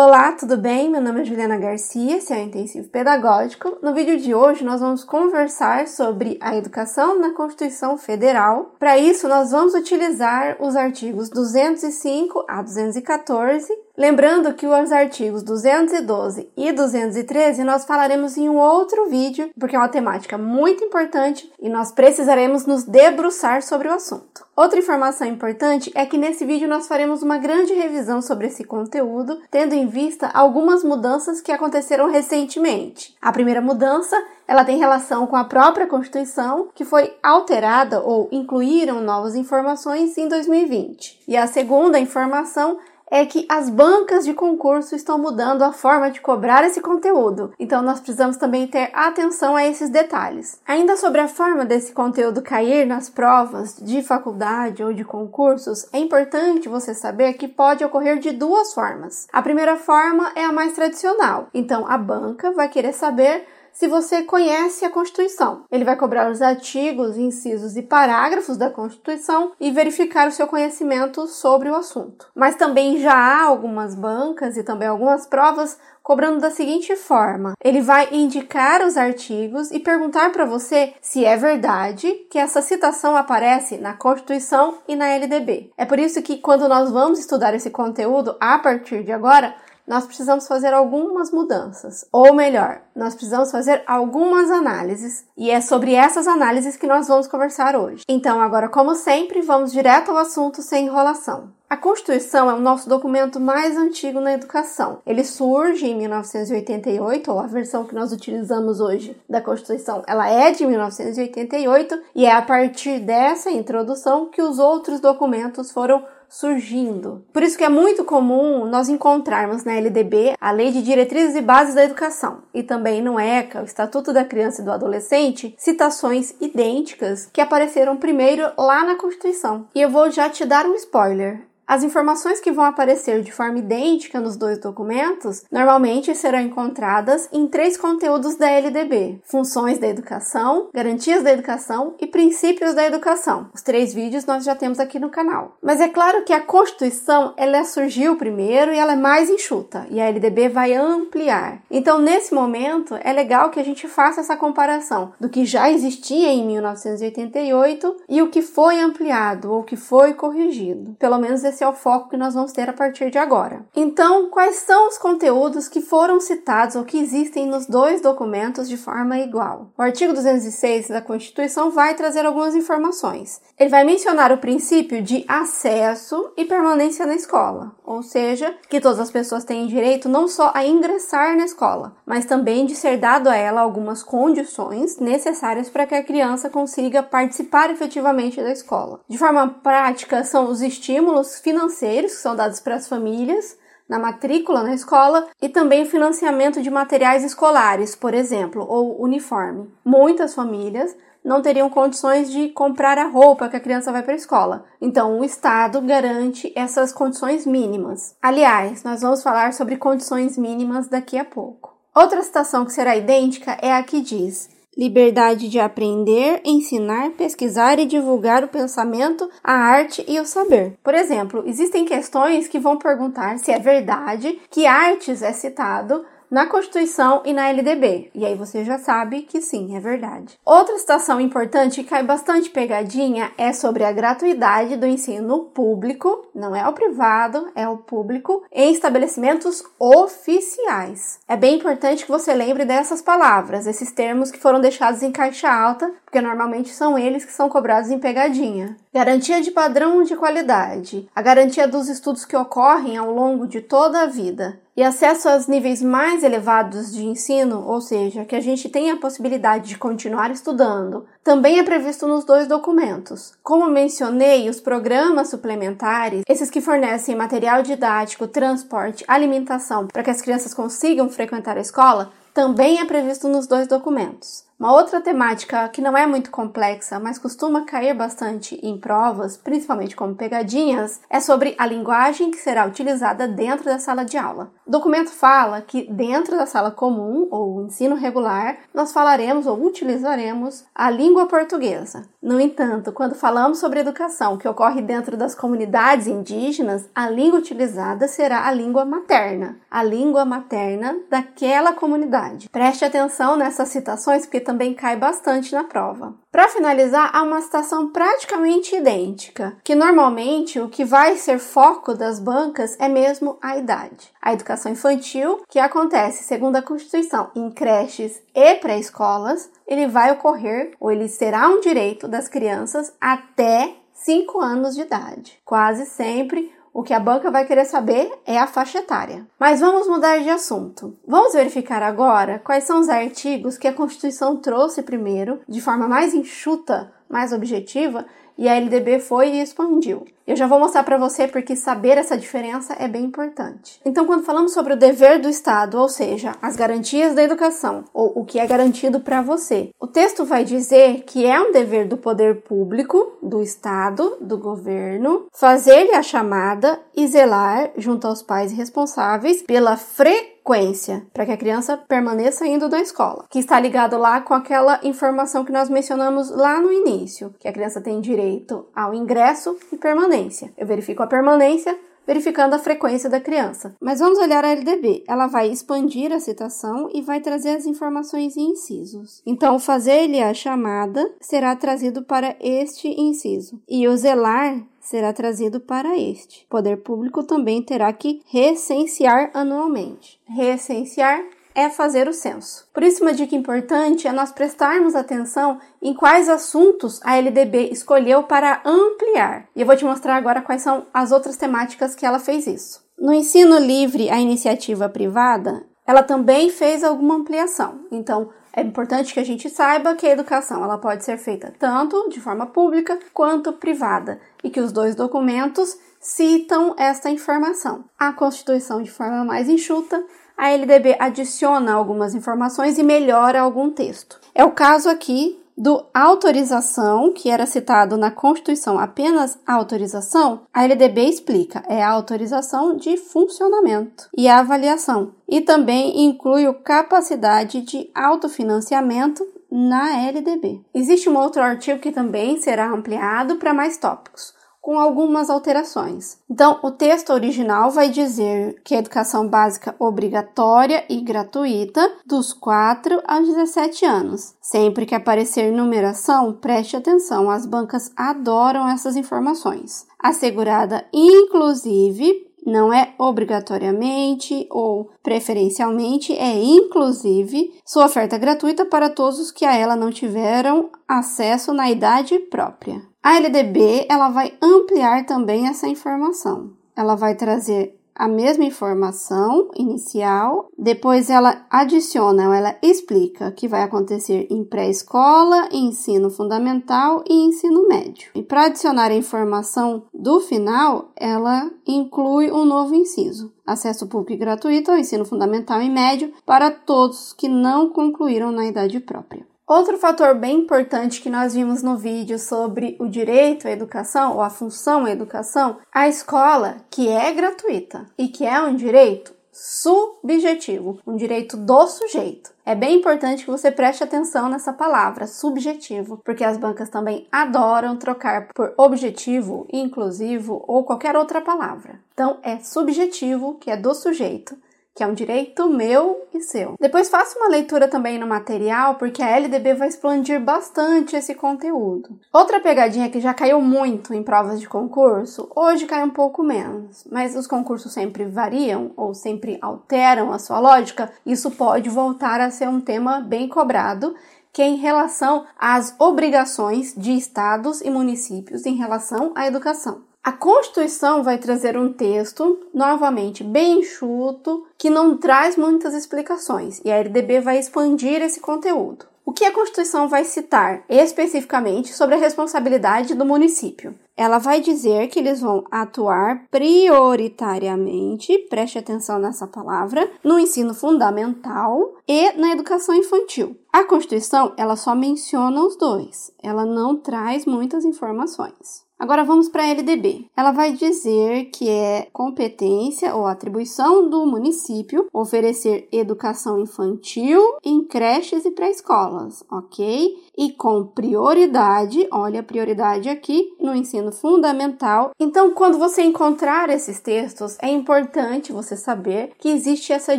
Olá, tudo bem? Meu nome é Juliana Garcia, esse é o Intensivo Pedagógico. No vídeo de hoje nós vamos conversar sobre a educação na Constituição Federal. Para isso, nós vamos utilizar os artigos 205 a 214 Lembrando que os artigos 212 e 213 nós falaremos em um outro vídeo, porque é uma temática muito importante e nós precisaremos nos debruçar sobre o assunto. Outra informação importante é que nesse vídeo nós faremos uma grande revisão sobre esse conteúdo, tendo em vista algumas mudanças que aconteceram recentemente. A primeira mudança ela tem relação com a própria Constituição, que foi alterada ou incluíram novas informações em 2020. E a segunda informação é que as bancas de concurso estão mudando a forma de cobrar esse conteúdo, então nós precisamos também ter atenção a esses detalhes. Ainda sobre a forma desse conteúdo cair nas provas de faculdade ou de concursos, é importante você saber que pode ocorrer de duas formas. A primeira forma é a mais tradicional, então a banca vai querer saber se você conhece a Constituição. Ele vai cobrar os artigos, incisos e parágrafos da Constituição e verificar o seu conhecimento sobre o assunto. Mas também já há algumas bancas e também algumas provas cobrando da seguinte forma: ele vai indicar os artigos e perguntar para você se é verdade que essa citação aparece na Constituição e na LDB. É por isso que quando nós vamos estudar esse conteúdo a partir de agora, nós precisamos fazer algumas mudanças, ou melhor, nós precisamos fazer algumas análises, e é sobre essas análises que nós vamos conversar hoje. Então, agora, como sempre, vamos direto ao assunto sem enrolação. A Constituição é o nosso documento mais antigo na educação. Ele surge em 1988, ou a versão que nós utilizamos hoje da Constituição, ela é de 1988 e é a partir dessa introdução que os outros documentos foram surgindo. Por isso que é muito comum nós encontrarmos na LDB a Lei de Diretrizes e Bases da Educação e também no ECA, o Estatuto da Criança e do Adolescente, citações idênticas que apareceram primeiro lá na Constituição. E eu vou já te dar um spoiler. As informações que vão aparecer de forma idêntica nos dois documentos normalmente serão encontradas em três conteúdos da LDB: funções da educação, garantias da educação e princípios da educação. Os três vídeos nós já temos aqui no canal. Mas é claro que a Constituição ela surgiu primeiro e ela é mais enxuta e a LDB vai ampliar. Então, nesse momento, é legal que a gente faça essa comparação do que já existia em 1988 e o que foi ampliado ou que foi corrigido. Pelo menos esse esse é o foco que nós vamos ter a partir de agora. Então, quais são os conteúdos que foram citados ou que existem nos dois documentos de forma igual? O artigo 206 da Constituição vai trazer algumas informações. Ele vai mencionar o princípio de acesso e permanência na escola, ou seja, que todas as pessoas têm direito não só a ingressar na escola, mas também de ser dado a ela algumas condições necessárias para que a criança consiga participar efetivamente da escola. De forma prática, são os estímulos financeiros que são dados para as famílias na matrícula na escola e também financiamento de materiais escolares, por exemplo, ou uniforme. Muitas famílias não teriam condições de comprar a roupa que a criança vai para a escola. Então, o Estado garante essas condições mínimas. Aliás, nós vamos falar sobre condições mínimas daqui a pouco. Outra citação que será idêntica é a que diz: liberdade de aprender, ensinar, pesquisar e divulgar o pensamento, a arte e o saber. Por exemplo, existem questões que vão perguntar se é verdade que artes é citado na Constituição e na LDB. E aí você já sabe que sim, é verdade. Outra citação importante que cai bastante pegadinha é sobre a gratuidade do ensino público, não é o privado, é o público, em estabelecimentos oficiais. É bem importante que você lembre dessas palavras, esses termos que foram deixados em caixa alta, porque normalmente são eles que são cobrados em pegadinha. Garantia de padrão de qualidade, a garantia dos estudos que ocorrem ao longo de toda a vida e acesso aos níveis mais elevados de ensino, ou seja, que a gente tenha a possibilidade de continuar estudando, também é previsto nos dois documentos. Como mencionei, os programas suplementares, esses que fornecem material didático, transporte, alimentação para que as crianças consigam frequentar a escola, também é previsto nos dois documentos. Uma outra temática que não é muito complexa, mas costuma cair bastante em provas, principalmente como pegadinhas, é sobre a linguagem que será utilizada dentro da sala de aula. O documento fala que dentro da sala comum ou ensino regular, nós falaremos ou utilizaremos a língua portuguesa. No entanto, quando falamos sobre educação que ocorre dentro das comunidades indígenas, a língua utilizada será a língua materna, a língua materna daquela comunidade. Preste atenção nessas citações porque também cai bastante na prova. Para finalizar, há uma citação praticamente idêntica, que normalmente o que vai ser foco das bancas é mesmo a idade. A educação infantil, que acontece, segundo a Constituição, em creches e pré-escolas, ele vai ocorrer ou ele será um direito das crianças até 5 anos de idade. Quase sempre o que a banca vai querer saber é a faixa etária. Mas vamos mudar de assunto. Vamos verificar agora quais são os artigos que a Constituição trouxe primeiro, de forma mais enxuta, mais objetiva, e a LDB foi e expandiu. Eu já vou mostrar para você porque saber essa diferença é bem importante. Então, quando falamos sobre o dever do Estado, ou seja, as garantias da educação, ou o que é garantido para você, o texto vai dizer que é um dever do poder público, do Estado, do governo, fazer-lhe a chamada e zelar, junto aos pais responsáveis, pela frequência frequência para que a criança permaneça indo na escola, que está ligado lá com aquela informação que nós mencionamos lá no início, que a criança tem direito ao ingresso e permanência. Eu verifico a permanência verificando a frequência da criança. Mas vamos olhar a LDB. Ela vai expandir a citação e vai trazer as informações em incisos. Então, fazer-lhe a chamada será trazido para este inciso. E o zelar será trazido para este. Poder público também terá que recensear anualmente. Recensear é fazer o censo. Por isso, uma dica importante é nós prestarmos atenção em quais assuntos a LDB escolheu para ampliar. E eu vou te mostrar agora quais são as outras temáticas que ela fez isso. No ensino livre à iniciativa privada, ela também fez alguma ampliação. Então, é importante que a gente saiba que a educação ela pode ser feita tanto de forma pública quanto privada e que os dois documentos citam esta informação. A Constituição, de forma mais enxuta, a LDB adiciona algumas informações e melhora algum texto. É o caso aqui do autorização, que era citado na Constituição apenas autorização, a LDB explica, é a autorização de funcionamento e a avaliação, e também inclui o capacidade de autofinanciamento na LDB. Existe um outro artigo que também será ampliado para mais tópicos com algumas alterações. Então, o texto original vai dizer que a educação básica obrigatória e gratuita dos 4 aos 17 anos. Sempre que aparecer numeração, preste atenção, as bancas adoram essas informações. Assegurada inclusive não é obrigatoriamente ou preferencialmente, é inclusive sua oferta gratuita para todos os que a ela não tiveram acesso na idade própria. A LDB ela vai ampliar também essa informação. Ela vai trazer a mesma informação inicial, depois ela adiciona, ela explica que vai acontecer em pré-escola, ensino fundamental e ensino médio. E para adicionar a informação do final, ela inclui um novo inciso: acesso público e gratuito ao ensino fundamental e médio para todos que não concluíram na idade própria. Outro fator bem importante que nós vimos no vídeo sobre o direito à educação ou a função à educação, a escola que é gratuita e que é um direito subjetivo, um direito do sujeito. É bem importante que você preste atenção nessa palavra, subjetivo, porque as bancas também adoram trocar por objetivo, inclusivo ou qualquer outra palavra. Então, é subjetivo, que é do sujeito, que é um direito meu e seu. Depois faça uma leitura também no material, porque a LDB vai expandir bastante esse conteúdo. Outra pegadinha que já caiu muito em provas de concurso, hoje cai um pouco menos, mas os concursos sempre variam ou sempre alteram a sua lógica, isso pode voltar a ser um tema bem cobrado que é em relação às obrigações de estados e municípios em relação à educação. A Constituição vai trazer um texto, novamente bem enxuto, que não traz muitas explicações, e a LDB vai expandir esse conteúdo. O que a Constituição vai citar especificamente sobre a responsabilidade do município? Ela vai dizer que eles vão atuar prioritariamente, preste atenção nessa palavra, no ensino fundamental e na educação infantil. A Constituição, ela só menciona os dois. Ela não traz muitas informações. Agora vamos para a LDB. Ela vai dizer que é competência ou atribuição do município oferecer educação infantil em creches e pré-escolas, ok? E com prioridade, olha a prioridade aqui, no ensino fundamental. Então, quando você encontrar esses textos, é importante você saber que existe essa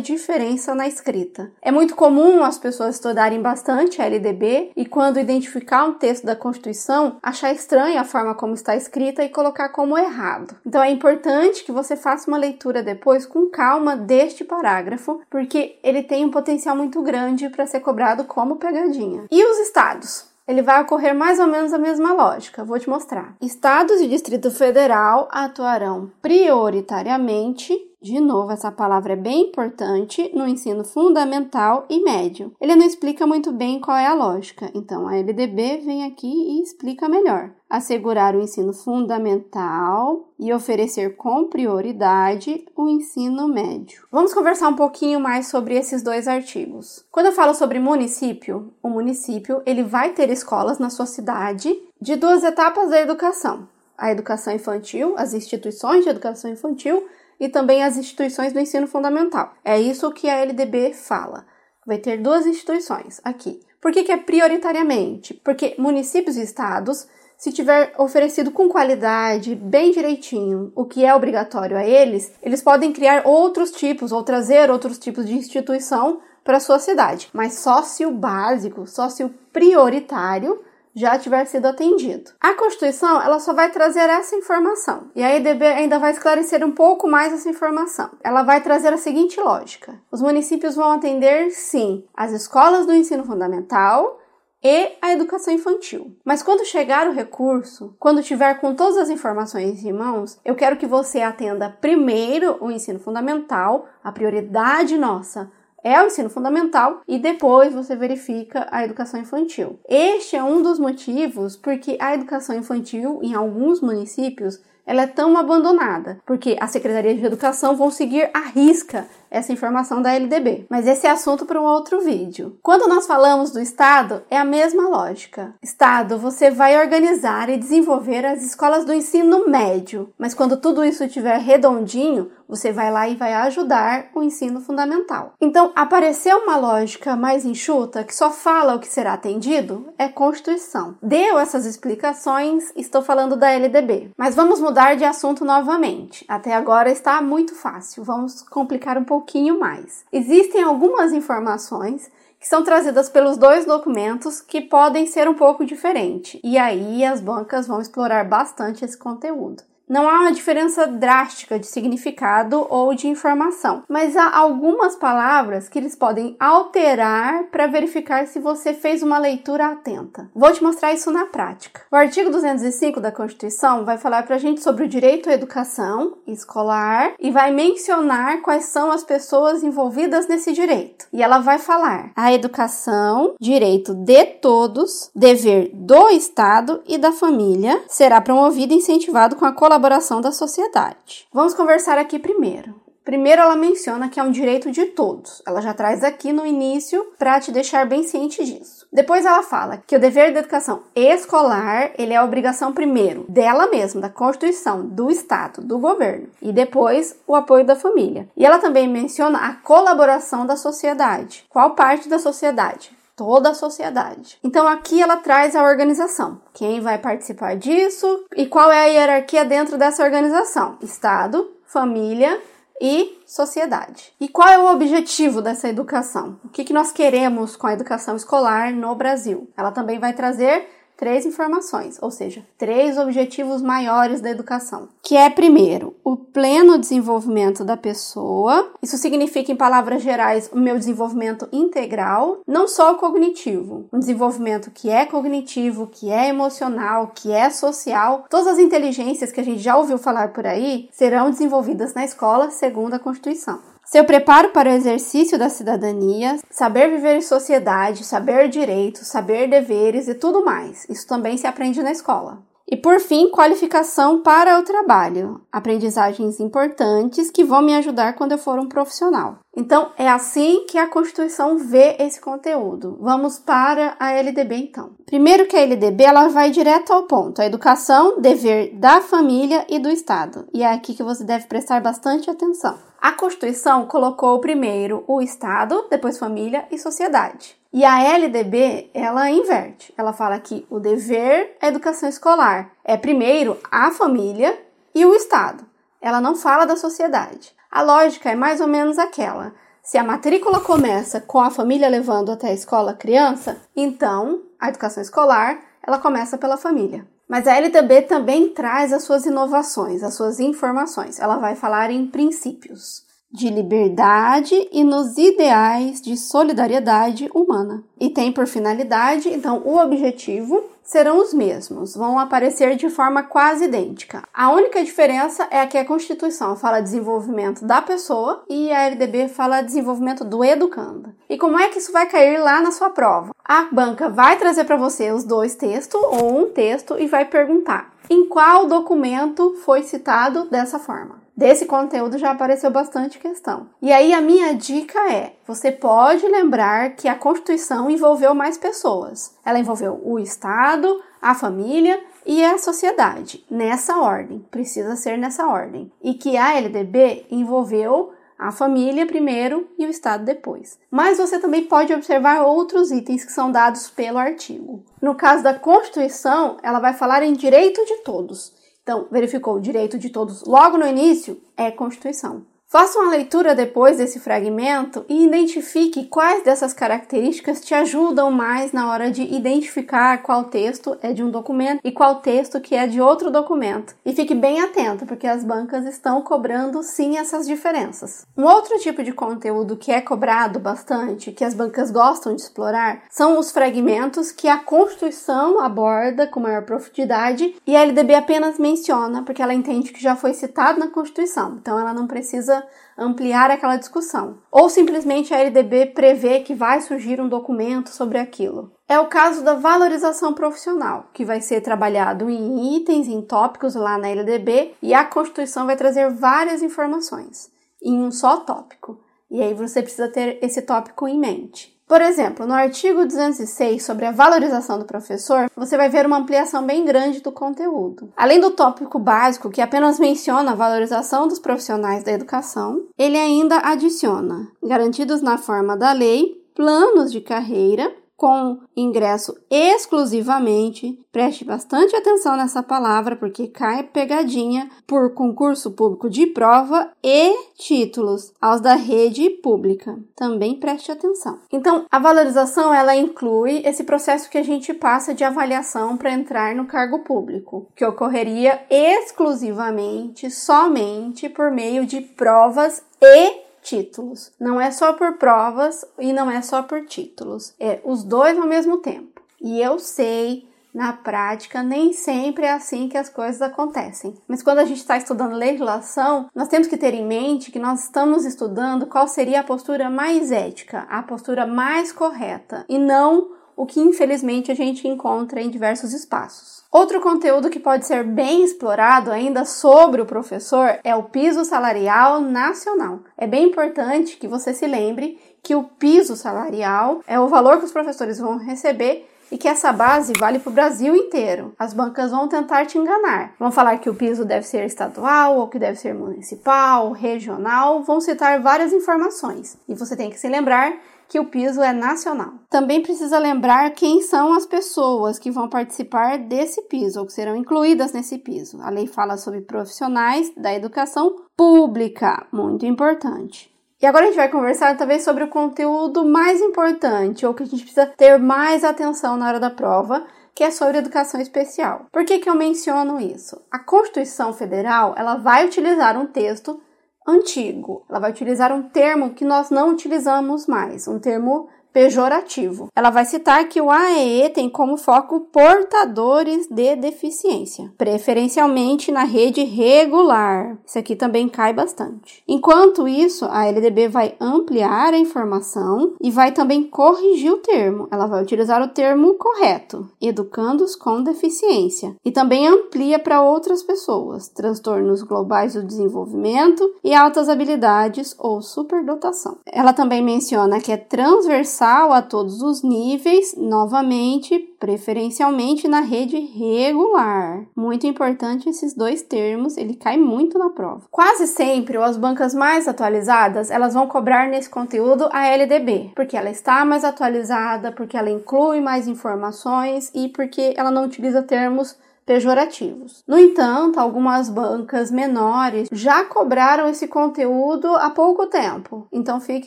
diferença na escrita. É muito comum as pessoas estudarem bastante a LDB e, quando identificar um texto da Constituição, achar estranha a forma como está está escrita e colocar como errado. Então é importante que você faça uma leitura depois com calma deste parágrafo, porque ele tem um potencial muito grande para ser cobrado como pegadinha. E os estados? ele vai ocorrer mais ou menos a mesma lógica. Vou te mostrar. Estados e Distrito Federal atuarão prioritariamente de novo, essa palavra é bem importante no ensino fundamental e médio. Ele não explica muito bem qual é a lógica, então a LDB vem aqui e explica melhor. Assegurar o ensino fundamental e oferecer com prioridade o ensino médio. Vamos conversar um pouquinho mais sobre esses dois artigos. Quando eu falo sobre município, o município ele vai ter escolas na sua cidade de duas etapas da educação a educação infantil, as instituições de educação infantil e também as instituições do ensino fundamental. É isso que a LDB fala. Vai ter duas instituições aqui. Por que, que é prioritariamente? Porque municípios e estados, se tiver oferecido com qualidade, bem direitinho, o que é obrigatório a eles, eles podem criar outros tipos ou trazer outros tipos de instituição para a sua cidade. Mas só se o básico, só se o prioritário já tiver sido atendido. A Constituição ela só vai trazer essa informação e a EDB ainda vai esclarecer um pouco mais essa informação. Ela vai trazer a seguinte lógica: os municípios vão atender sim as escolas do ensino fundamental e a educação infantil. Mas quando chegar o recurso, quando tiver com todas as informações em mãos, eu quero que você atenda primeiro o ensino fundamental, a prioridade nossa é o ensino fundamental e depois você verifica a educação infantil. Este é um dos motivos porque a educação infantil em alguns municípios ela é tão abandonada, porque a Secretaria de Educação vão seguir à risca essa informação da LDB. Mas esse é assunto para um outro vídeo. Quando nós falamos do Estado, é a mesma lógica. Estado, você vai organizar e desenvolver as escolas do ensino médio, mas quando tudo isso estiver redondinho, você vai lá e vai ajudar o ensino fundamental. Então, apareceu uma lógica mais enxuta que só fala o que será atendido? É Constituição. Deu essas explicações, estou falando da LDB. Mas vamos mudar de assunto novamente. Até agora está muito fácil, vamos complicar um pouquinho mais. Existem algumas informações que são trazidas pelos dois documentos que podem ser um pouco diferentes, e aí as bancas vão explorar bastante esse conteúdo. Não há uma diferença drástica de significado ou de informação, mas há algumas palavras que eles podem alterar para verificar se você fez uma leitura atenta. Vou te mostrar isso na prática. O artigo 205 da Constituição vai falar para a gente sobre o direito à educação escolar e vai mencionar quais são as pessoas envolvidas nesse direito. E ela vai falar a educação, direito de todos, dever do Estado e da família, será promovido e incentivado com a colaboração colaboração da sociedade. Vamos conversar aqui primeiro. Primeiro, ela menciona que é um direito de todos. Ela já traz aqui no início para te deixar bem ciente disso. Depois ela fala que o dever da educação escolar, ele é a obrigação primeiro dela mesma, da Constituição, do Estado, do governo, e depois o apoio da família. E ela também menciona a colaboração da sociedade. Qual parte da sociedade? Toda a sociedade. Então aqui ela traz a organização, quem vai participar disso e qual é a hierarquia dentro dessa organização: Estado, família e sociedade. E qual é o objetivo dessa educação? O que, que nós queremos com a educação escolar no Brasil? Ela também vai trazer três informações, ou seja, três objetivos maiores da educação, que é primeiro, o pleno desenvolvimento da pessoa. Isso significa em palavras gerais o meu desenvolvimento integral, não só o cognitivo, um desenvolvimento que é cognitivo, que é emocional, que é social. Todas as inteligências que a gente já ouviu falar por aí serão desenvolvidas na escola segundo a Constituição. Seu preparo para o exercício da cidadania, saber viver em sociedade, saber direitos, saber deveres e tudo mais. Isso também se aprende na escola. E por fim, qualificação para o trabalho. Aprendizagens importantes que vão me ajudar quando eu for um profissional. Então, é assim que a Constituição vê esse conteúdo. Vamos para a LDB então. Primeiro que a LDB ela vai direto ao ponto. A educação, dever da família e do Estado. E é aqui que você deve prestar bastante atenção. A Constituição colocou primeiro o Estado, depois família e sociedade. E a LDB, ela inverte. Ela fala que o dever é educação escolar. É primeiro a família e o Estado. Ela não fala da sociedade. A lógica é mais ou menos aquela. Se a matrícula começa com a família levando até a escola a criança, então a educação escolar ela começa pela família. Mas a LDB também traz as suas inovações, as suas informações. Ela vai falar em princípios de liberdade e nos ideais de solidariedade humana. E tem por finalidade, então, o objetivo serão os mesmos, vão aparecer de forma quase idêntica. A única diferença é que a Constituição fala desenvolvimento da pessoa e a LDB fala desenvolvimento do educando. E como é que isso vai cair lá na sua prova? A banca vai trazer para você os dois textos ou um texto e vai perguntar em qual documento foi citado dessa forma. Desse conteúdo já apareceu bastante questão. E aí a minha dica é: você pode lembrar que a Constituição envolveu mais pessoas. Ela envolveu o Estado, a família e a sociedade, nessa ordem, precisa ser nessa ordem. E que a LDB envolveu a família primeiro e o Estado depois. Mas você também pode observar outros itens que são dados pelo artigo. No caso da Constituição, ela vai falar em direito de todos. Então, verificou o direito de todos logo no início, é Constituição. Faça uma leitura depois desse fragmento e identifique quais dessas características te ajudam mais na hora de identificar qual texto é de um documento e qual texto que é de outro documento. E fique bem atento, porque as bancas estão cobrando sim essas diferenças. Um outro tipo de conteúdo que é cobrado bastante, que as bancas gostam de explorar, são os fragmentos que a Constituição aborda com maior profundidade e a LDB apenas menciona, porque ela entende que já foi citado na Constituição, então ela não precisa ampliar aquela discussão. Ou simplesmente a LDB prevê que vai surgir um documento sobre aquilo. É o caso da valorização profissional, que vai ser trabalhado em itens, em tópicos lá na LDB, e a Constituição vai trazer várias informações em um só tópico. E aí você precisa ter esse tópico em mente. Por exemplo, no artigo 206 sobre a valorização do professor, você vai ver uma ampliação bem grande do conteúdo. Além do tópico básico, que apenas menciona a valorização dos profissionais da educação, ele ainda adiciona, garantidos na forma da lei, planos de carreira com ingresso exclusivamente. Preste bastante atenção nessa palavra porque cai pegadinha por concurso público de prova e títulos aos da rede pública. Também preste atenção. Então, a valorização ela inclui esse processo que a gente passa de avaliação para entrar no cargo público, que ocorreria exclusivamente somente por meio de provas e títulos. Não é só por provas e não é só por títulos. É os dois ao mesmo tempo. E eu sei, na prática, nem sempre é assim que as coisas acontecem. Mas quando a gente está estudando legislação, nós temos que ter em mente que nós estamos estudando qual seria a postura mais ética, a postura mais correta, e não o que infelizmente a gente encontra em diversos espaços. Outro conteúdo que pode ser bem explorado ainda sobre o professor é o piso salarial nacional. É bem importante que você se lembre que o piso salarial é o valor que os professores vão receber e que essa base vale para o Brasil inteiro. As bancas vão tentar te enganar. Vão falar que o piso deve ser estadual ou que deve ser municipal, regional, vão citar várias informações. E você tem que se lembrar que o piso é nacional. Também precisa lembrar quem são as pessoas que vão participar desse piso ou que serão incluídas nesse piso. A lei fala sobre profissionais da educação pública, muito importante. E agora a gente vai conversar talvez sobre o conteúdo mais importante ou que a gente precisa ter mais atenção na hora da prova, que é sobre educação especial. Por que, que eu menciono isso? A Constituição Federal ela vai utilizar um texto antigo. Ela vai utilizar um termo que nós não utilizamos mais, um termo pejorativo. Ela vai citar que o AEE tem como foco portadores de deficiência, preferencialmente na rede regular. Isso aqui também cai bastante. Enquanto isso, a LDB vai ampliar a informação e vai também corrigir o termo. Ela vai utilizar o termo correto, educandos com deficiência, e também amplia para outras pessoas, transtornos globais do desenvolvimento e altas habilidades ou superdotação. Ela também menciona que é transversal a todos os níveis, novamente, preferencialmente na rede regular. Muito importante esses dois termos, ele cai muito na prova. Quase sempre, ou as bancas mais atualizadas, elas vão cobrar nesse conteúdo a LDB, porque ela está mais atualizada, porque ela inclui mais informações e porque ela não utiliza termos pejorativos. No entanto, algumas bancas menores já cobraram esse conteúdo há pouco tempo, então fique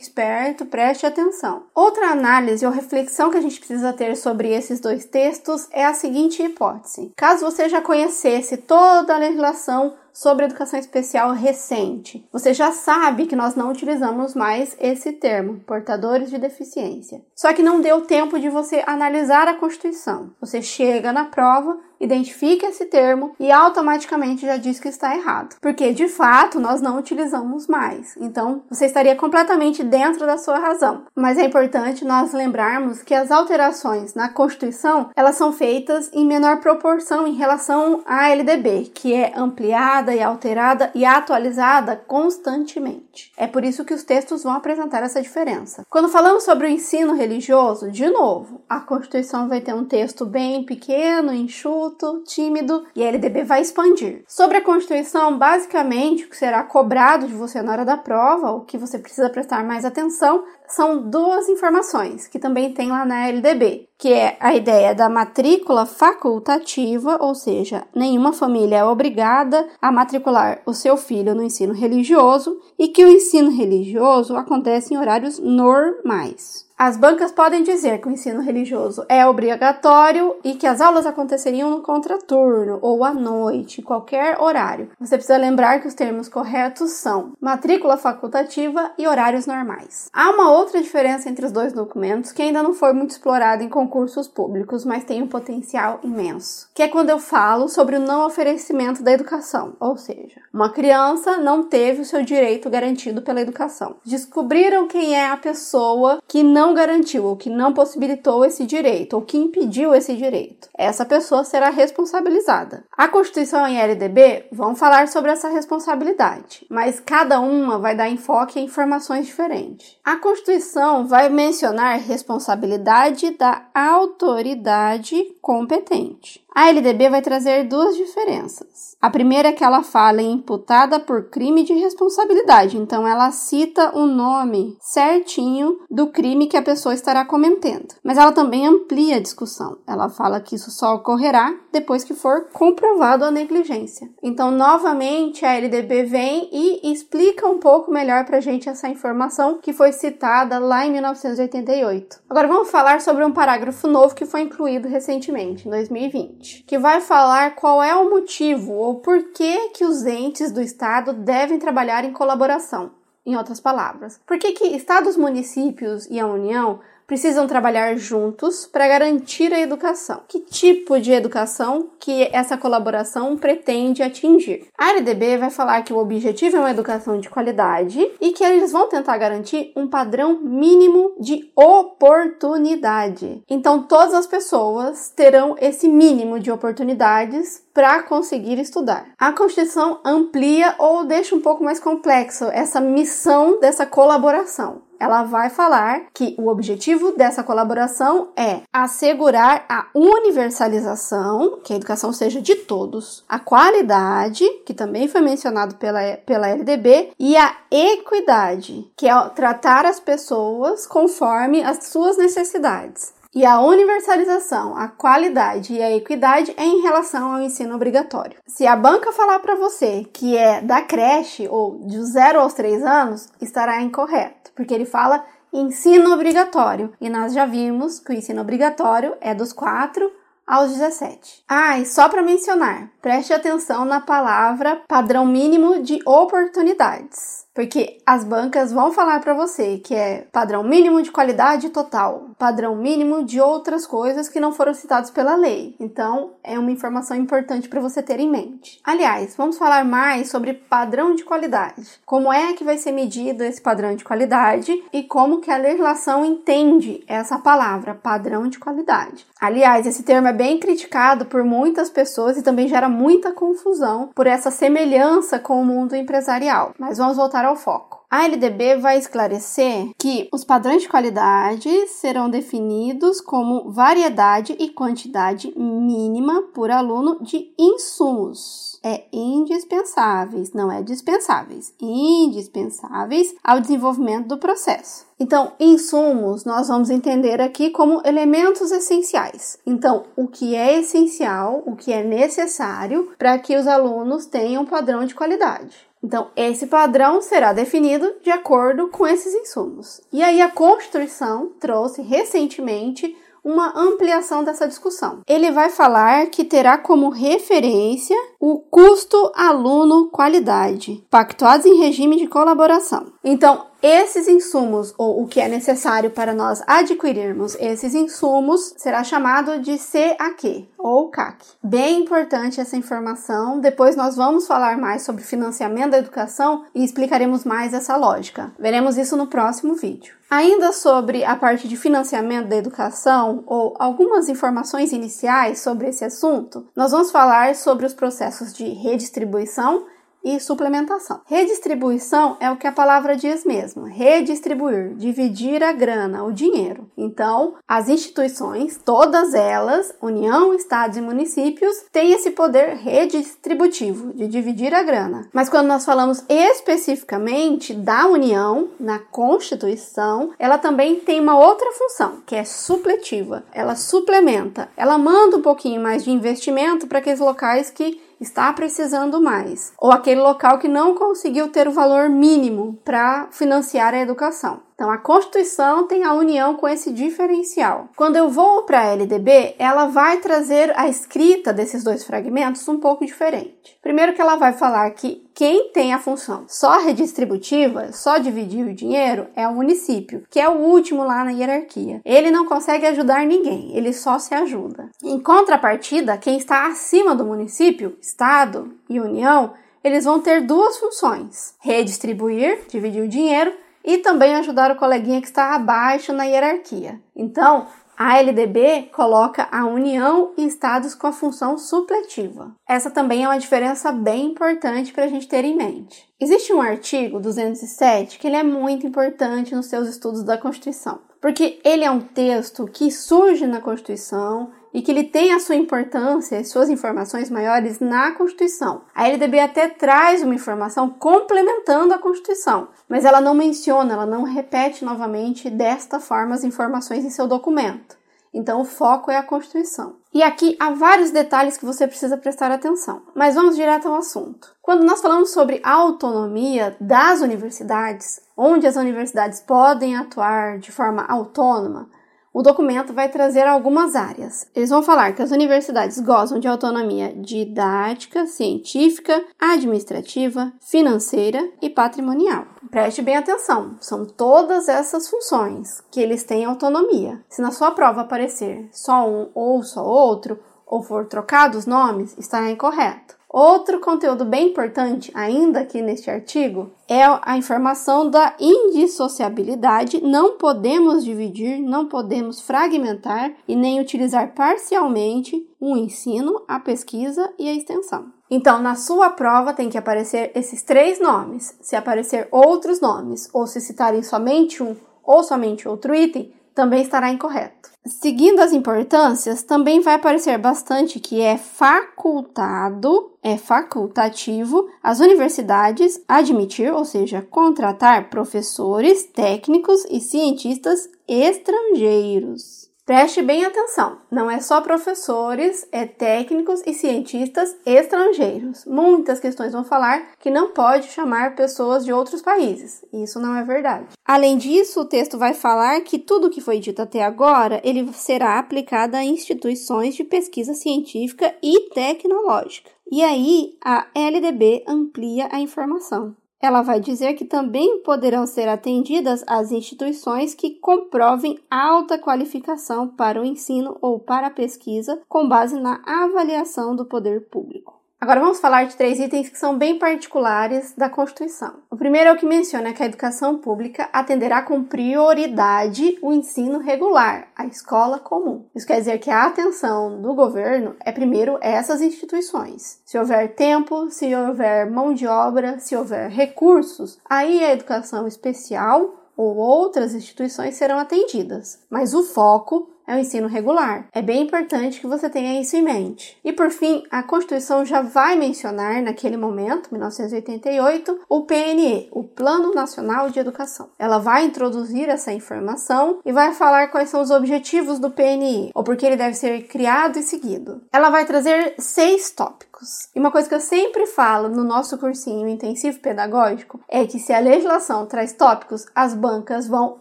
esperto, preste atenção. Outra análise ou reflexão que a gente precisa ter sobre esses dois textos é a seguinte hipótese: caso você já conhecesse toda a legislação sobre educação especial recente. Você já sabe que nós não utilizamos mais esse termo, portadores de deficiência. Só que não deu tempo de você analisar a Constituição. Você chega na prova identifica esse termo e automaticamente já diz que está errado, porque de fato nós não utilizamos mais. Então, você estaria completamente dentro da sua razão. Mas é importante nós lembrarmos que as alterações na Constituição, elas são feitas em menor proporção em relação à LDB, que é ampliada e alterada e atualizada constantemente. É por isso que os textos vão apresentar essa diferença. Quando falamos sobre o ensino religioso, de novo, a Constituição vai ter um texto bem pequeno, enxuto, tímido, e a LDB vai expandir. Sobre a Constituição, basicamente, o que será cobrado de você na hora da prova, o que você precisa prestar mais atenção, são duas informações que também tem lá na LDB, que é a ideia da matrícula facultativa, ou seja, nenhuma família é obrigada a matricular o seu filho no ensino religioso e que o ensino religioso acontece em horários normais. As bancas podem dizer que o ensino religioso é obrigatório e que as aulas aconteceriam no contraturno ou à noite, qualquer horário. Você precisa lembrar que os termos corretos são matrícula facultativa e horários normais. Há uma outra diferença entre os dois documentos que ainda não foi muito explorada em concursos públicos, mas tem um potencial imenso, que é quando eu falo sobre o não oferecimento da educação, ou seja, uma criança não teve o seu direito garantido pela educação. Descobriram quem é a pessoa que não garantiu ou que não possibilitou esse direito ou que impediu esse direito. Essa pessoa será responsabilizada. A Constituição e a LDB vão falar sobre essa responsabilidade, mas cada uma vai dar enfoque a informações diferentes. A Constituição vai mencionar responsabilidade da autoridade competente. A LDB vai trazer duas diferenças. A primeira é que ela fala em imputada por crime de responsabilidade, então ela cita o nome certinho do crime que a pessoa estará cometendo. Mas ela também amplia a discussão. Ela fala que isso só ocorrerá depois que for comprovado a negligência. Então, novamente, a LDB vem e explica um pouco melhor para a gente essa informação que foi citada lá em 1988. Agora vamos falar sobre um parágrafo novo que foi incluído recentemente, em 2020 que vai falar qual é o motivo ou por que, que os entes do Estado devem trabalhar em colaboração. Em outras palavras, por que, que estados, municípios e a União precisam trabalhar juntos para garantir a educação. Que tipo de educação que essa colaboração pretende atingir? A LDB vai falar que o objetivo é uma educação de qualidade e que eles vão tentar garantir um padrão mínimo de oportunidade. Então, todas as pessoas terão esse mínimo de oportunidades para conseguir estudar. A Constituição amplia ou deixa um pouco mais complexo essa missão dessa colaboração ela vai falar que o objetivo dessa colaboração é assegurar a universalização, que a educação seja de todos, a qualidade, que também foi mencionado pela, pela LDB, e a equidade, que é tratar as pessoas conforme as suas necessidades. E a universalização, a qualidade e a equidade em relação ao ensino obrigatório. Se a banca falar para você que é da creche ou de 0 aos 3 anos, estará incorreto, porque ele fala ensino obrigatório e nós já vimos que o ensino obrigatório é dos 4 aos 17. Ah, e só para mencionar, preste atenção na palavra padrão mínimo de oportunidades. Porque as bancas vão falar para você que é padrão mínimo de qualidade total, padrão mínimo de outras coisas que não foram citadas pela lei. Então, é uma informação importante para você ter em mente. Aliás, vamos falar mais sobre padrão de qualidade. Como é que vai ser medido esse padrão de qualidade e como que a legislação entende essa palavra, padrão de qualidade. Aliás, esse termo é bem criticado por muitas pessoas e também gera muita confusão por essa semelhança com o mundo empresarial. Mas vamos voltar ao foco. A LDB vai esclarecer que os padrões de qualidade serão definidos como variedade e quantidade mínima por aluno de insumos. É indispensáveis, não é dispensáveis, indispensáveis ao desenvolvimento do processo. Então, insumos nós vamos entender aqui como elementos essenciais. Então, o que é essencial, o que é necessário para que os alunos tenham um padrão de qualidade. Então, esse padrão será definido de acordo com esses insumos. E aí, a Constituição trouxe recentemente uma ampliação dessa discussão. Ele vai falar que terá como referência o custo aluno qualidade, pactuados em regime de colaboração. Então, esses insumos, ou o que é necessário para nós adquirirmos esses insumos, será chamado de CAQ, ou CAC. Bem importante essa informação, depois nós vamos falar mais sobre financiamento da educação e explicaremos mais essa lógica. Veremos isso no próximo vídeo. Ainda sobre a parte de financiamento da educação, ou algumas informações iniciais sobre esse assunto, nós vamos falar sobre os processos de redistribuição e suplementação. Redistribuição é o que a palavra diz mesmo: redistribuir, dividir a grana, o dinheiro. Então, as instituições, todas elas, União, Estados e municípios, têm esse poder redistributivo de dividir a grana. Mas quando nós falamos especificamente da União, na Constituição, ela também tem uma outra função, que é supletiva. Ela suplementa, ela manda um pouquinho mais de investimento para aqueles locais que está precisando mais, ou aquele local que não conseguiu ter o valor mínimo para financiar a educação. Então, a Constituição tem a união com esse diferencial. Quando eu vou para a LDB, ela vai trazer a escrita desses dois fragmentos um pouco diferente. Primeiro que ela vai falar que quem tem a função só redistributiva, só dividir o dinheiro, é o município, que é o último lá na hierarquia. Ele não consegue ajudar ninguém, ele só se ajuda. Em contrapartida, quem está acima do município, Estado e União, eles vão ter duas funções: redistribuir, dividir o dinheiro, e também ajudar o coleguinha que está abaixo na hierarquia. Então, a LDB coloca a união e estados com a função supletiva. Essa também é uma diferença bem importante para a gente ter em mente. Existe um artigo 207 que ele é muito importante nos seus estudos da Constituição, porque ele é um texto que surge na Constituição e que ele tem a sua importância e suas informações maiores na Constituição. A LDB até traz uma informação complementando a Constituição, mas ela não menciona, ela não repete novamente desta forma as informações em seu documento. Então o foco é a Constituição. E aqui há vários detalhes que você precisa prestar atenção. Mas vamos direto ao assunto. Quando nós falamos sobre a autonomia das universidades, onde as universidades podem atuar de forma autônoma, o documento vai trazer algumas áreas. Eles vão falar que as universidades gozam de autonomia didática, científica, administrativa, financeira e patrimonial. Preste bem atenção, são todas essas funções que eles têm autonomia. Se na sua prova aparecer só um ou só outro, ou for trocado os nomes, estará incorreto. Outro conteúdo bem importante, ainda aqui neste artigo, é a informação da indissociabilidade. Não podemos dividir, não podemos fragmentar e nem utilizar parcialmente o ensino, a pesquisa e a extensão. Então, na sua prova tem que aparecer esses três nomes. Se aparecer outros nomes ou se citarem somente um ou somente outro item, também estará incorreto. Seguindo as importâncias, também vai aparecer bastante que é facultado, é facultativo as universidades admitir, ou seja, contratar professores, técnicos e cientistas estrangeiros. Preste bem atenção, não é só professores, é técnicos e cientistas estrangeiros. Muitas questões vão falar que não pode chamar pessoas de outros países. Isso não é verdade. Além disso, o texto vai falar que tudo que foi dito até agora, ele será aplicado a instituições de pesquisa científica e tecnológica. E aí, a LDB amplia a informação. Ela vai dizer que também poderão ser atendidas as instituições que comprovem alta qualificação para o ensino ou para a pesquisa com base na avaliação do poder público. Agora vamos falar de três itens que são bem particulares da Constituição. O primeiro é o que menciona que a educação pública atenderá com prioridade o ensino regular, a escola comum. Isso quer dizer que a atenção do governo é primeiro essas instituições. Se houver tempo, se houver mão de obra, se houver recursos, aí a educação especial ou outras instituições serão atendidas. Mas o foco é o ensino regular. É bem importante que você tenha isso em mente. E por fim, a Constituição já vai mencionar naquele momento, 1988, o PNE, o Plano Nacional de Educação. Ela vai introduzir essa informação e vai falar quais são os objetivos do PNE, ou por que ele deve ser criado e seguido. Ela vai trazer seis tópicos. E uma coisa que eu sempre falo no nosso cursinho intensivo pedagógico é que se a legislação traz tópicos, as bancas vão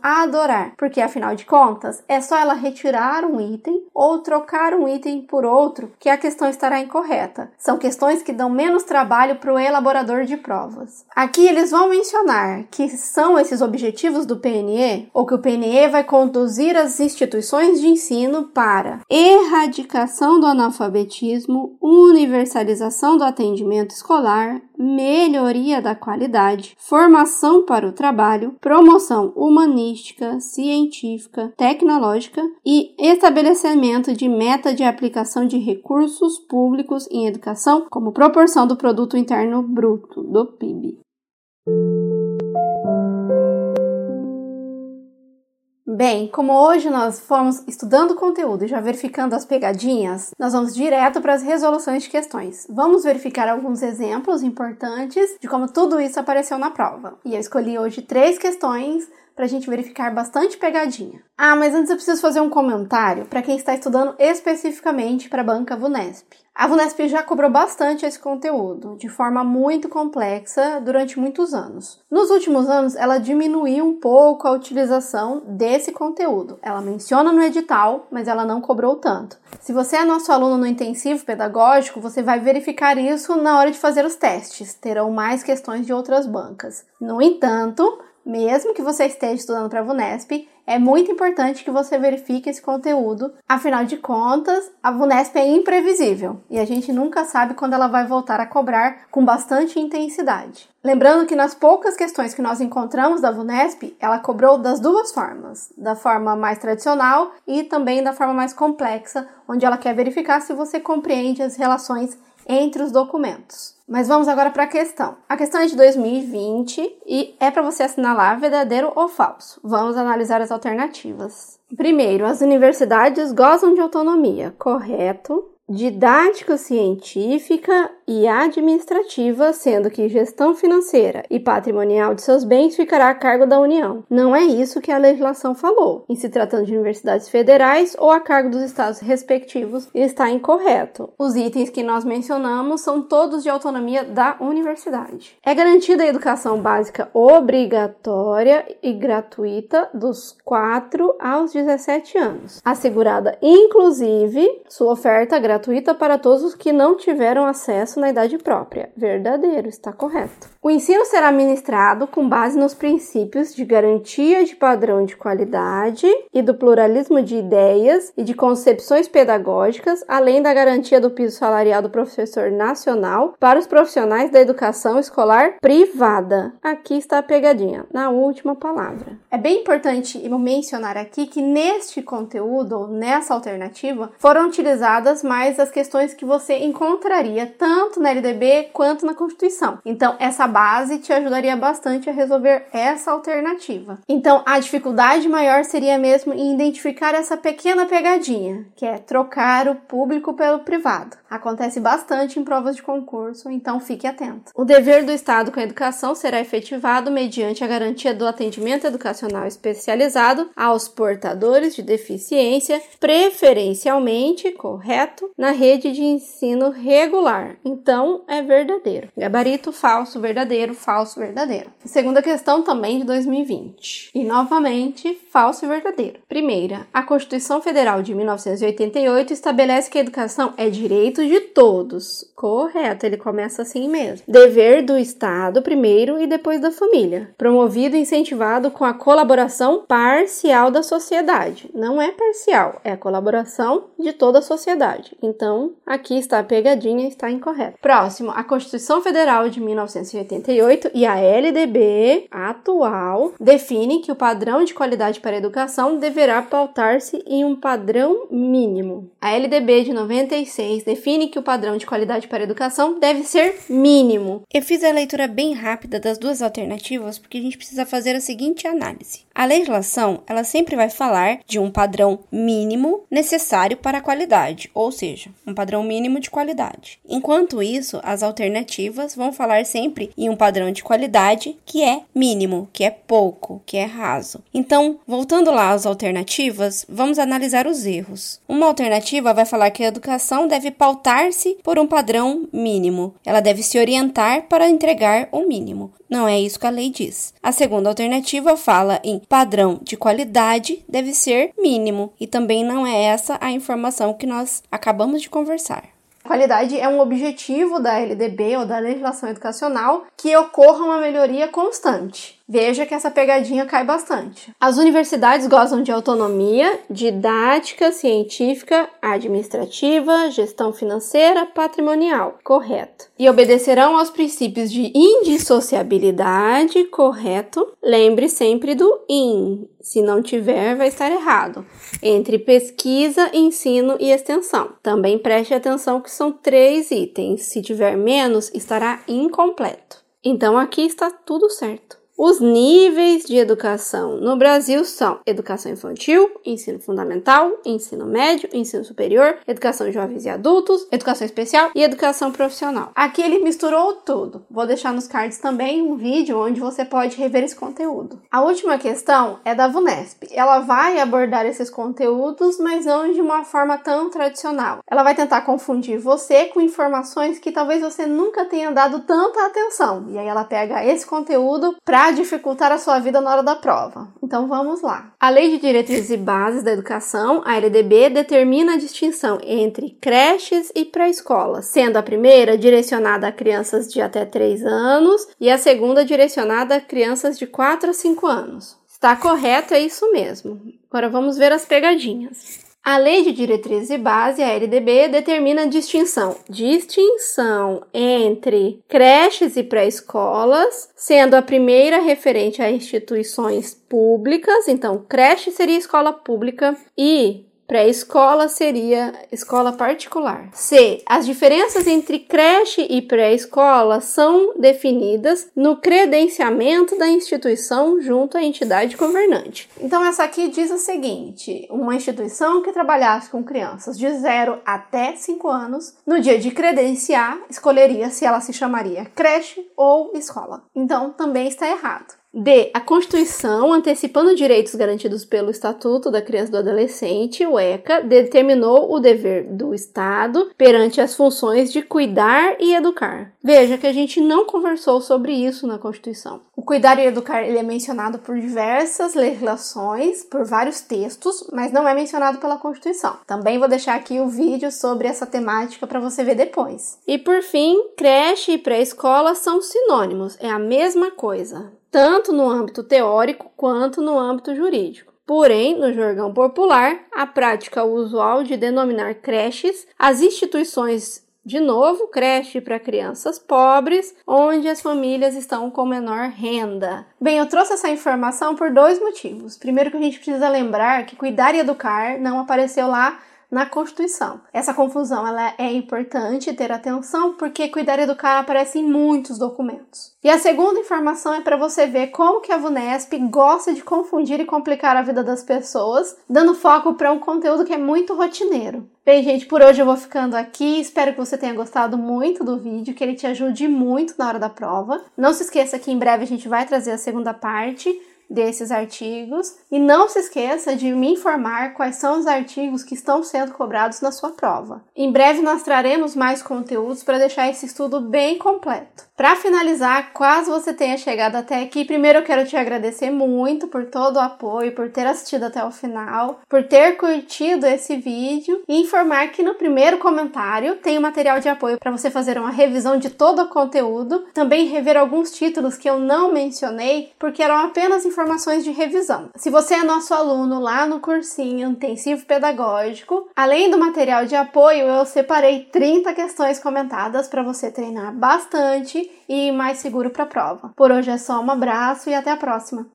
adorar, porque afinal de contas, é só ela retirar tirar um item ou trocar um item por outro que a questão estará incorreta. São questões que dão menos trabalho para o elaborador de provas. Aqui eles vão mencionar que são esses objetivos do PNE ou que o PNE vai conduzir as instituições de ensino para erradicação do analfabetismo, universalização do atendimento escolar, melhoria da qualidade, formação para o trabalho, promoção humanística, científica, tecnológica e estabelecimento de meta de aplicação de recursos públicos em educação como proporção do produto interno bruto do PIB. Bem, como hoje nós fomos estudando o conteúdo e já verificando as pegadinhas, nós vamos direto para as resoluções de questões. Vamos verificar alguns exemplos importantes de como tudo isso apareceu na prova. E eu escolhi hoje três questões para a gente verificar bastante pegadinha. Ah, mas antes eu preciso fazer um comentário para quem está estudando especificamente para a banca VUNESP. A VUNESP já cobrou bastante esse conteúdo, de forma muito complexa, durante muitos anos. Nos últimos anos, ela diminuiu um pouco a utilização desse conteúdo. Ela menciona no edital, mas ela não cobrou tanto. Se você é nosso aluno no intensivo pedagógico, você vai verificar isso na hora de fazer os testes. Terão mais questões de outras bancas. No entanto, mesmo que você esteja estudando para a VUNESP, é muito importante que você verifique esse conteúdo. Afinal de contas, a VUNESP é imprevisível e a gente nunca sabe quando ela vai voltar a cobrar com bastante intensidade. Lembrando que nas poucas questões que nós encontramos da VUNESP, ela cobrou das duas formas, da forma mais tradicional e também da forma mais complexa, onde ela quer verificar se você compreende as relações entre os documentos. Mas vamos agora para a questão. A questão é de 2020 e é para você assinalar verdadeiro ou falso. Vamos analisar as alternativas. Primeiro, as universidades gozam de autonomia, correto? Didático-científica e administrativa, sendo que gestão financeira e patrimonial de seus bens ficará a cargo da União. Não é isso que a legislação falou. Em se tratando de universidades federais ou a cargo dos estados respectivos, está incorreto. Os itens que nós mencionamos são todos de autonomia da universidade. É garantida a educação básica obrigatória e gratuita dos 4 aos 17 anos, assegurada inclusive sua oferta gratuita gratuita para todos os que não tiveram acesso na idade própria. Verdadeiro, está correto. O ensino será ministrado com base nos princípios de garantia de padrão de qualidade e do pluralismo de ideias e de concepções pedagógicas, além da garantia do piso salarial do professor nacional para os profissionais da educação escolar privada. Aqui está a pegadinha, na última palavra. É bem importante mencionar aqui que neste conteúdo, nessa alternativa, foram utilizadas mais as questões que você encontraria tanto na LDB quanto na Constituição. Então, essa base te ajudaria bastante a resolver essa alternativa. Então, a dificuldade maior seria mesmo em identificar essa pequena pegadinha, que é trocar o público pelo privado. Acontece bastante em provas de concurso, então fique atento. O dever do Estado com a educação será efetivado mediante a garantia do atendimento educacional especializado aos portadores de deficiência, preferencialmente, correto, na rede de ensino regular. Então, é verdadeiro. Gabarito falso, verdadeiro, falso, verdadeiro. Segunda questão também de 2020. E novamente, falso e verdadeiro. Primeira, a Constituição Federal de 1988 estabelece que a educação é direito de todos. Correto, ele começa assim mesmo. Dever do Estado primeiro e depois da família. Promovido e incentivado com a colaboração parcial da sociedade. Não é parcial, é a colaboração de toda a sociedade. Então, aqui está a pegadinha, está incorreto. Próximo, a Constituição Federal de 1988 e a LDB atual definem que o padrão de qualidade para a educação deverá pautar-se em um padrão mínimo. A LDB de 96 define que o padrão de qualidade para a educação deve ser mínimo. Eu fiz a leitura bem rápida das duas alternativas porque a gente precisa fazer a seguinte análise. A legislação, ela sempre vai falar de um padrão mínimo necessário para a qualidade, ou seja, um padrão mínimo de qualidade. Enquanto isso, as alternativas vão falar sempre em um padrão de qualidade que é mínimo, que é pouco, que é raso. Então, voltando lá às alternativas, vamos analisar os erros. Uma alternativa vai falar que a educação deve pautar-se por um padrão mínimo. Ela deve se orientar para entregar o mínimo. Não é isso que a lei diz. A segunda alternativa fala em padrão de qualidade deve ser mínimo e também não é essa a informação que nós acabamos de conversar. Qualidade é um objetivo da LDB ou da legislação educacional que ocorra uma melhoria constante. Veja que essa pegadinha cai bastante. As universidades gozam de autonomia didática, científica, administrativa, gestão financeira, patrimonial. Correto. E obedecerão aos princípios de indissociabilidade. Correto. Lembre sempre do IN. Se não tiver, vai estar errado. Entre pesquisa, ensino e extensão. Também preste atenção que são três itens. Se tiver menos, estará incompleto. Então aqui está tudo certo. Os níveis de educação no Brasil são educação infantil, ensino fundamental, ensino médio, ensino superior, educação de jovens e adultos, educação especial e educação profissional. Aqui ele misturou tudo. Vou deixar nos cards também um vídeo onde você pode rever esse conteúdo. A última questão é da VUNESP. Ela vai abordar esses conteúdos, mas não de uma forma tão tradicional. Ela vai tentar confundir você com informações que talvez você nunca tenha dado tanta atenção. E aí ela pega esse conteúdo para dificultar a sua vida na hora da prova. Então vamos lá. A Lei de Diretrizes e Bases da Educação, a LDB, determina a distinção entre creches e pré-escola, sendo a primeira direcionada a crianças de até 3 anos e a segunda direcionada a crianças de 4 a 5 anos. Está correto, é isso mesmo. Agora vamos ver as pegadinhas. A Lei de Diretrizes e Base, a LDB, determina a distinção, distinção entre creches e pré-escolas, sendo a primeira referente a instituições públicas, então creche seria escola pública e Pré-escola seria escola particular. C. As diferenças entre creche e pré-escola são definidas no credenciamento da instituição junto à entidade governante. Então, essa aqui diz o seguinte: uma instituição que trabalhasse com crianças de 0 até 5 anos, no dia de credenciar, escolheria se ela se chamaria creche ou escola. Então, também está errado. D. A Constituição, antecipando direitos garantidos pelo Estatuto da Criança e do Adolescente, o ECA, determinou o dever do Estado perante as funções de cuidar e educar. Veja que a gente não conversou sobre isso na Constituição. O cuidar e educar ele é mencionado por diversas legislações, por vários textos, mas não é mencionado pela Constituição. Também vou deixar aqui o vídeo sobre essa temática para você ver depois. E por fim, creche e pré-escola são sinônimos, é a mesma coisa tanto no âmbito teórico quanto no âmbito jurídico. Porém, no jargão popular, a prática usual de denominar creches as instituições de novo, creche para crianças pobres, onde as famílias estão com menor renda. Bem, eu trouxe essa informação por dois motivos. Primeiro, que a gente precisa lembrar que cuidar e educar não apareceu lá na Constituição. Essa confusão ela é importante ter atenção porque cuidar e educar aparece em muitos documentos. E a segunda informação é para você ver como que a VUNESP gosta de confundir e complicar a vida das pessoas, dando foco para um conteúdo que é muito rotineiro. Bem, gente, por hoje eu vou ficando aqui. Espero que você tenha gostado muito do vídeo, que ele te ajude muito na hora da prova. Não se esqueça que em breve a gente vai trazer a segunda parte desses artigos e não se esqueça de me informar quais são os artigos que estão sendo cobrados na sua prova. Em breve nós traremos mais conteúdos para deixar esse estudo bem completo. Para finalizar, caso você tenha chegado até aqui, primeiro eu quero te agradecer muito por todo o apoio, por ter assistido até o final, por ter curtido esse vídeo e informar que no primeiro comentário tem o um material de apoio para você fazer uma revisão de todo o conteúdo, também rever alguns títulos que eu não mencionei porque eram apenas informações de revisão. Se você é nosso aluno lá no cursinho intensivo pedagógico, além do material de apoio, eu separei 30 questões comentadas para você treinar bastante e mais seguro para a prova. Por hoje é só um abraço e até a próxima!